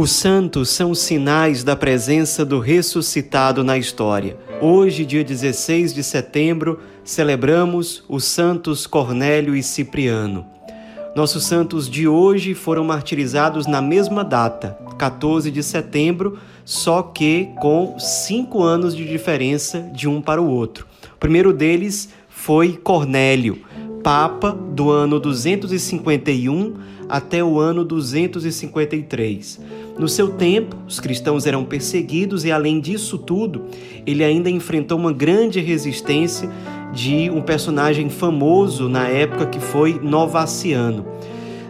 Os santos são sinais da presença do ressuscitado na história. Hoje, dia 16 de setembro, celebramos os santos Cornélio e Cipriano. Nossos santos de hoje foram martirizados na mesma data, 14 de setembro, só que com cinco anos de diferença de um para o outro. O primeiro deles foi Cornélio, Papa do ano 251 até o ano 253. No seu tempo, os cristãos eram perseguidos e, além disso tudo, ele ainda enfrentou uma grande resistência de um personagem famoso na época que foi Novaciano.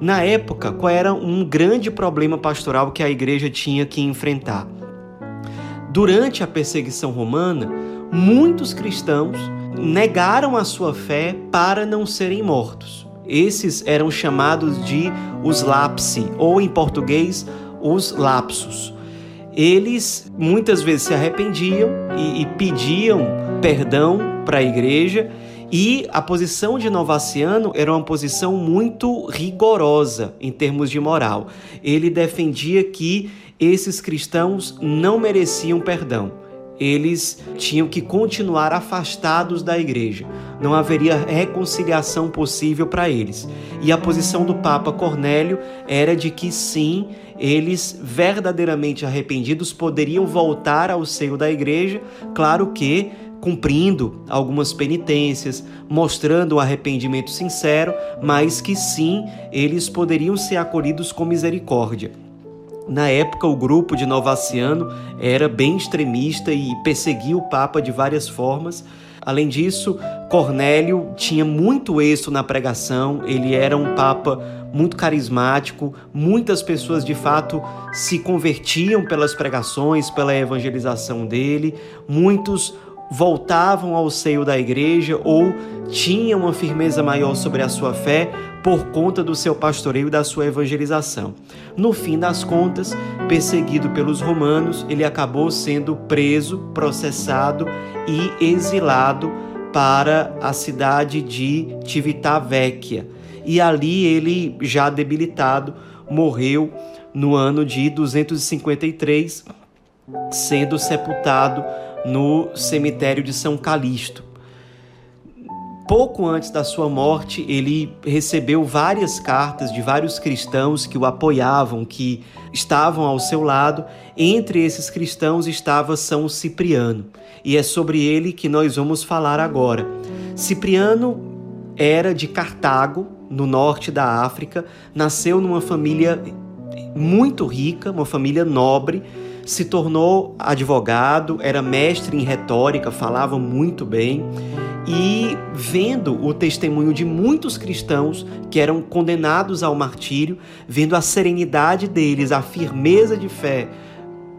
Na época, qual era um grande problema pastoral que a igreja tinha que enfrentar? Durante a perseguição romana, muitos cristãos negaram a sua fé para não serem mortos. Esses eram chamados de os lapsi, ou em português, os lapsos. Eles muitas vezes se arrependiam e, e pediam perdão para a igreja, e a posição de Novaciano era uma posição muito rigorosa em termos de moral. Ele defendia que esses cristãos não mereciam perdão eles tinham que continuar afastados da igreja. Não haveria reconciliação possível para eles. E a posição do Papa Cornélio era de que sim, eles verdadeiramente arrependidos poderiam voltar ao seio da igreja, claro que cumprindo algumas penitências, mostrando o arrependimento sincero, mas que sim, eles poderiam ser acolhidos com misericórdia. Na época, o grupo de Novaciano era bem extremista e perseguia o Papa de várias formas. Além disso, Cornélio tinha muito êxito na pregação, ele era um Papa muito carismático, muitas pessoas de fato se convertiam pelas pregações, pela evangelização dele, muitos voltavam ao seio da igreja ou tinham uma firmeza maior sobre a sua fé por conta do seu pastoreio e da sua evangelização. No fim das contas, perseguido pelos romanos, ele acabou sendo preso, processado e exilado para a cidade de Civitavecchia. E ali ele, já debilitado, morreu no ano de 253, sendo sepultado no cemitério de São Calixto. Pouco antes da sua morte, ele recebeu várias cartas de vários cristãos que o apoiavam, que estavam ao seu lado. Entre esses cristãos estava São Cipriano, e é sobre ele que nós vamos falar agora. Cipriano era de Cartago, no norte da África, nasceu numa família muito rica, uma família nobre, se tornou advogado, era mestre em retórica, falava muito bem e vendo o testemunho de muitos cristãos que eram condenados ao martírio, vendo a serenidade deles, a firmeza de fé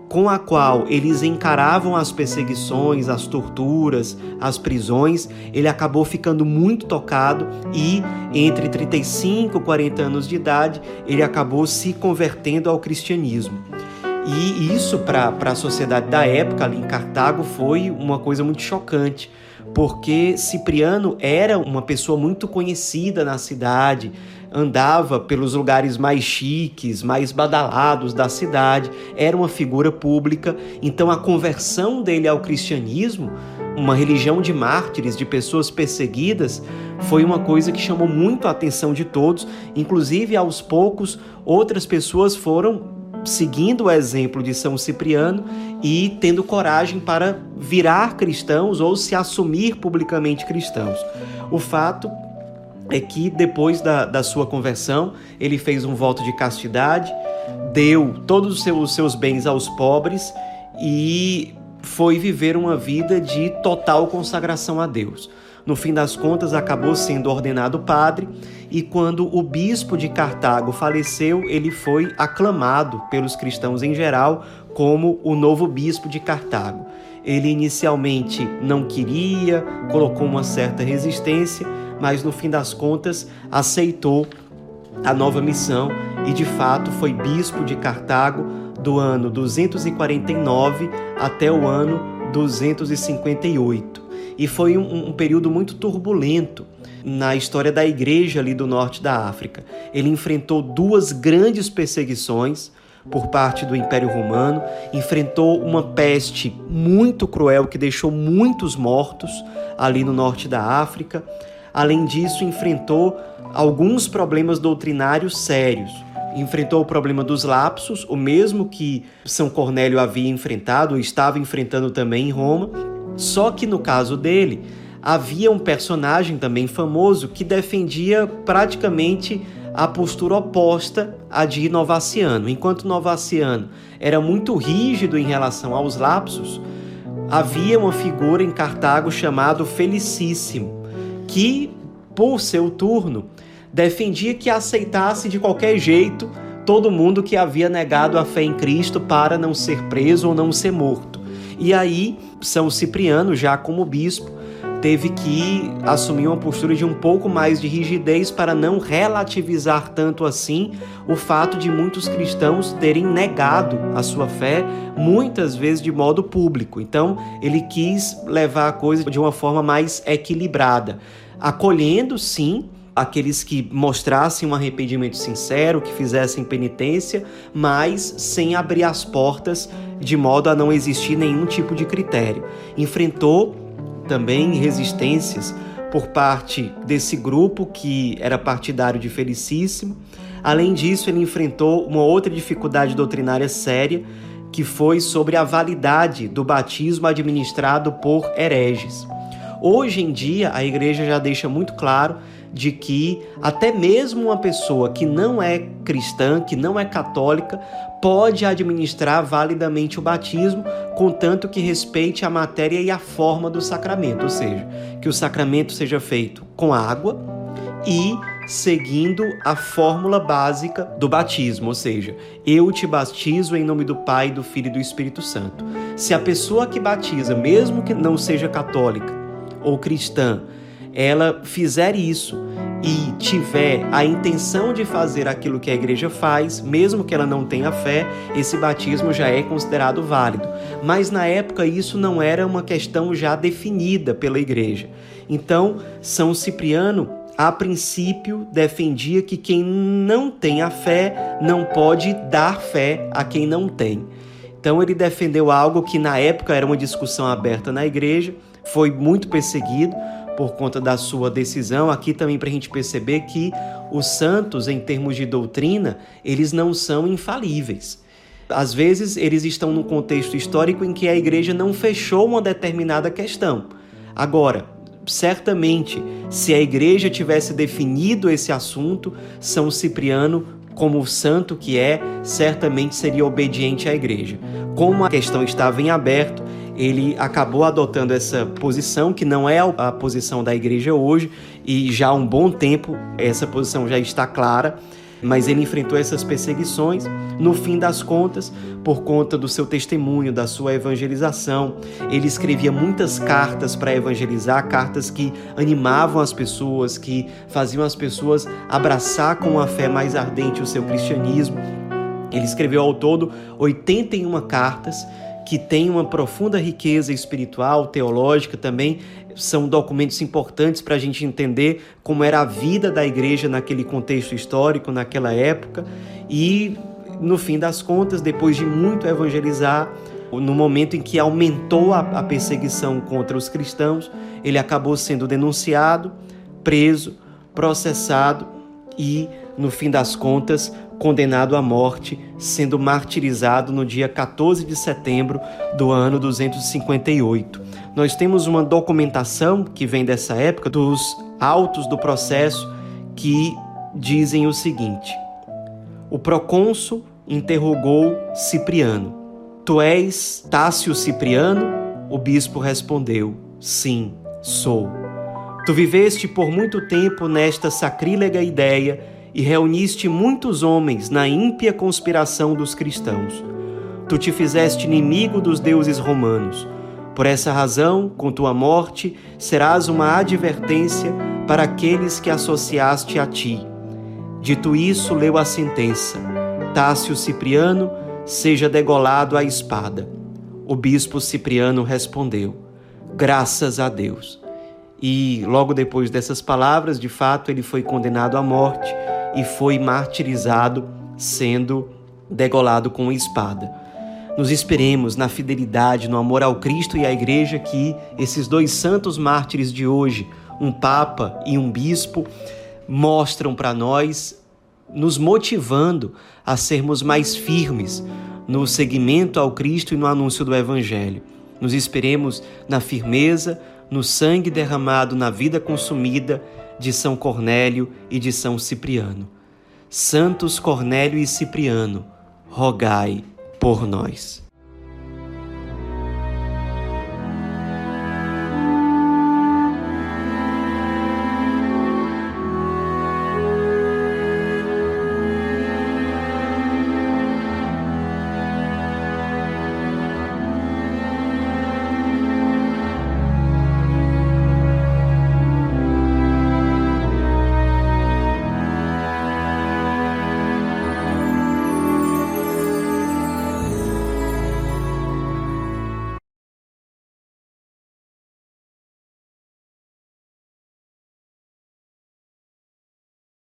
com a qual eles encaravam as perseguições, as torturas, as prisões, ele acabou ficando muito tocado e, entre 35 e 40 anos de idade, ele acabou se convertendo ao cristianismo. E isso, para a sociedade da época ali em Cartago, foi uma coisa muito chocante, porque Cipriano era uma pessoa muito conhecida na cidade, andava pelos lugares mais chiques, mais badalados da cidade, era uma figura pública, então a conversão dele ao cristianismo, uma religião de mártires, de pessoas perseguidas, foi uma coisa que chamou muito a atenção de todos, inclusive aos poucos outras pessoas foram seguindo o exemplo de São Cipriano e tendo coragem para virar cristãos ou se assumir publicamente cristãos. O fato é que depois da, da sua conversão, ele fez um voto de castidade, deu todos os seus, os seus bens aos pobres e foi viver uma vida de total consagração a Deus. No fim das contas, acabou sendo ordenado padre e quando o bispo de Cartago faleceu, ele foi aclamado pelos cristãos em geral como o novo bispo de Cartago. Ele inicialmente não queria, colocou uma certa resistência, mas no fim das contas aceitou a nova missão e de fato foi bispo de Cartago do ano 249 até o ano 258 e foi um, um período muito turbulento na história da igreja ali do norte da África. Ele enfrentou duas grandes perseguições, por parte do Império Romano, enfrentou uma peste muito cruel que deixou muitos mortos ali no norte da África. Além disso, enfrentou alguns problemas doutrinários sérios. Enfrentou o problema dos lapsos, o mesmo que São Cornélio havia enfrentado, ou estava enfrentando também em Roma. Só que no caso dele, havia um personagem também famoso que defendia praticamente a postura oposta à de Novaciano. Enquanto Novaciano era muito rígido em relação aos lapsos, havia uma figura em Cartago chamado Felicíssimo, que, por seu turno, defendia que aceitasse de qualquer jeito todo mundo que havia negado a fé em Cristo para não ser preso ou não ser morto. E aí, São Cipriano, já como bispo, teve que assumir uma postura de um pouco mais de rigidez para não relativizar tanto assim o fato de muitos cristãos terem negado a sua fé, muitas vezes de modo público. Então, ele quis levar a coisa de uma forma mais equilibrada, acolhendo sim aqueles que mostrassem um arrependimento sincero, que fizessem penitência, mas sem abrir as portas de modo a não existir nenhum tipo de critério. Enfrentou também resistências por parte desse grupo que era partidário de Felicíssimo. Além disso, ele enfrentou uma outra dificuldade doutrinária séria, que foi sobre a validade do batismo administrado por hereges. Hoje em dia, a igreja já deixa muito claro de que até mesmo uma pessoa que não é cristã, que não é católica, pode administrar validamente o batismo, contanto que respeite a matéria e a forma do sacramento, ou seja, que o sacramento seja feito com água e seguindo a fórmula básica do batismo, ou seja, eu te batizo em nome do Pai, do Filho e do Espírito Santo. Se a pessoa que batiza, mesmo que não seja católica ou cristã, ela fizer isso e tiver a intenção de fazer aquilo que a igreja faz, mesmo que ela não tenha fé, esse batismo já é considerado válido. Mas na época isso não era uma questão já definida pela igreja. Então, São Cipriano, a princípio, defendia que quem não tem a fé não pode dar fé a quem não tem. Então, ele defendeu algo que na época era uma discussão aberta na igreja, foi muito perseguido por conta da sua decisão, aqui também para a gente perceber que os santos, em termos de doutrina, eles não são infalíveis. Às vezes, eles estão num contexto histórico em que a igreja não fechou uma determinada questão. Agora, certamente, se a igreja tivesse definido esse assunto, São Cipriano, como santo que é, certamente seria obediente à igreja. Como a questão estava em aberto, ele acabou adotando essa posição, que não é a posição da igreja hoje, e já há um bom tempo essa posição já está clara, mas ele enfrentou essas perseguições. No fim das contas, por conta do seu testemunho, da sua evangelização, ele escrevia muitas cartas para evangelizar, cartas que animavam as pessoas, que faziam as pessoas abraçar com a fé mais ardente o seu cristianismo. Ele escreveu ao todo 81 cartas que tem uma profunda riqueza espiritual, teológica também. São documentos importantes para a gente entender como era a vida da igreja naquele contexto histórico, naquela época. E, no fim das contas, depois de muito evangelizar, no momento em que aumentou a, perseguição contra os cristãos, ele acabou sendo denunciado, preso, processado e, no fim das contas, condenado à morte, sendo martirizado no dia 14 de setembro do ano 258. Nós temos uma documentação que vem dessa época, dos autos do processo, que dizem o seguinte: O procônsul interrogou Cipriano: Tu és Tácio Cipriano? O bispo respondeu: Sim, sou. Tu viveste por muito tempo nesta sacrílega ideia e reuniste muitos homens na ímpia conspiração dos cristãos. Tu te fizeste inimigo dos deuses romanos. Por essa razão, com tua morte, serás uma advertência para aqueles que associaste a ti. Dito isso, leu a sentença: Tácio Cipriano, seja degolado à espada. O bispo Cipriano respondeu: Graças a Deus. E logo depois dessas palavras, de fato, ele foi condenado à morte e foi martirizado, sendo degolado com espada. Nos esperemos na fidelidade, no amor ao Cristo e à Igreja que esses dois santos mártires de hoje, um Papa e um Bispo, mostram para nós, nos motivando a sermos mais firmes no seguimento ao Cristo e no anúncio do Evangelho. Nos esperemos na firmeza, no sangue derramado na vida consumida de São Cornélio e de São Cipriano. Santos Cornélio e Cipriano, rogai por nós.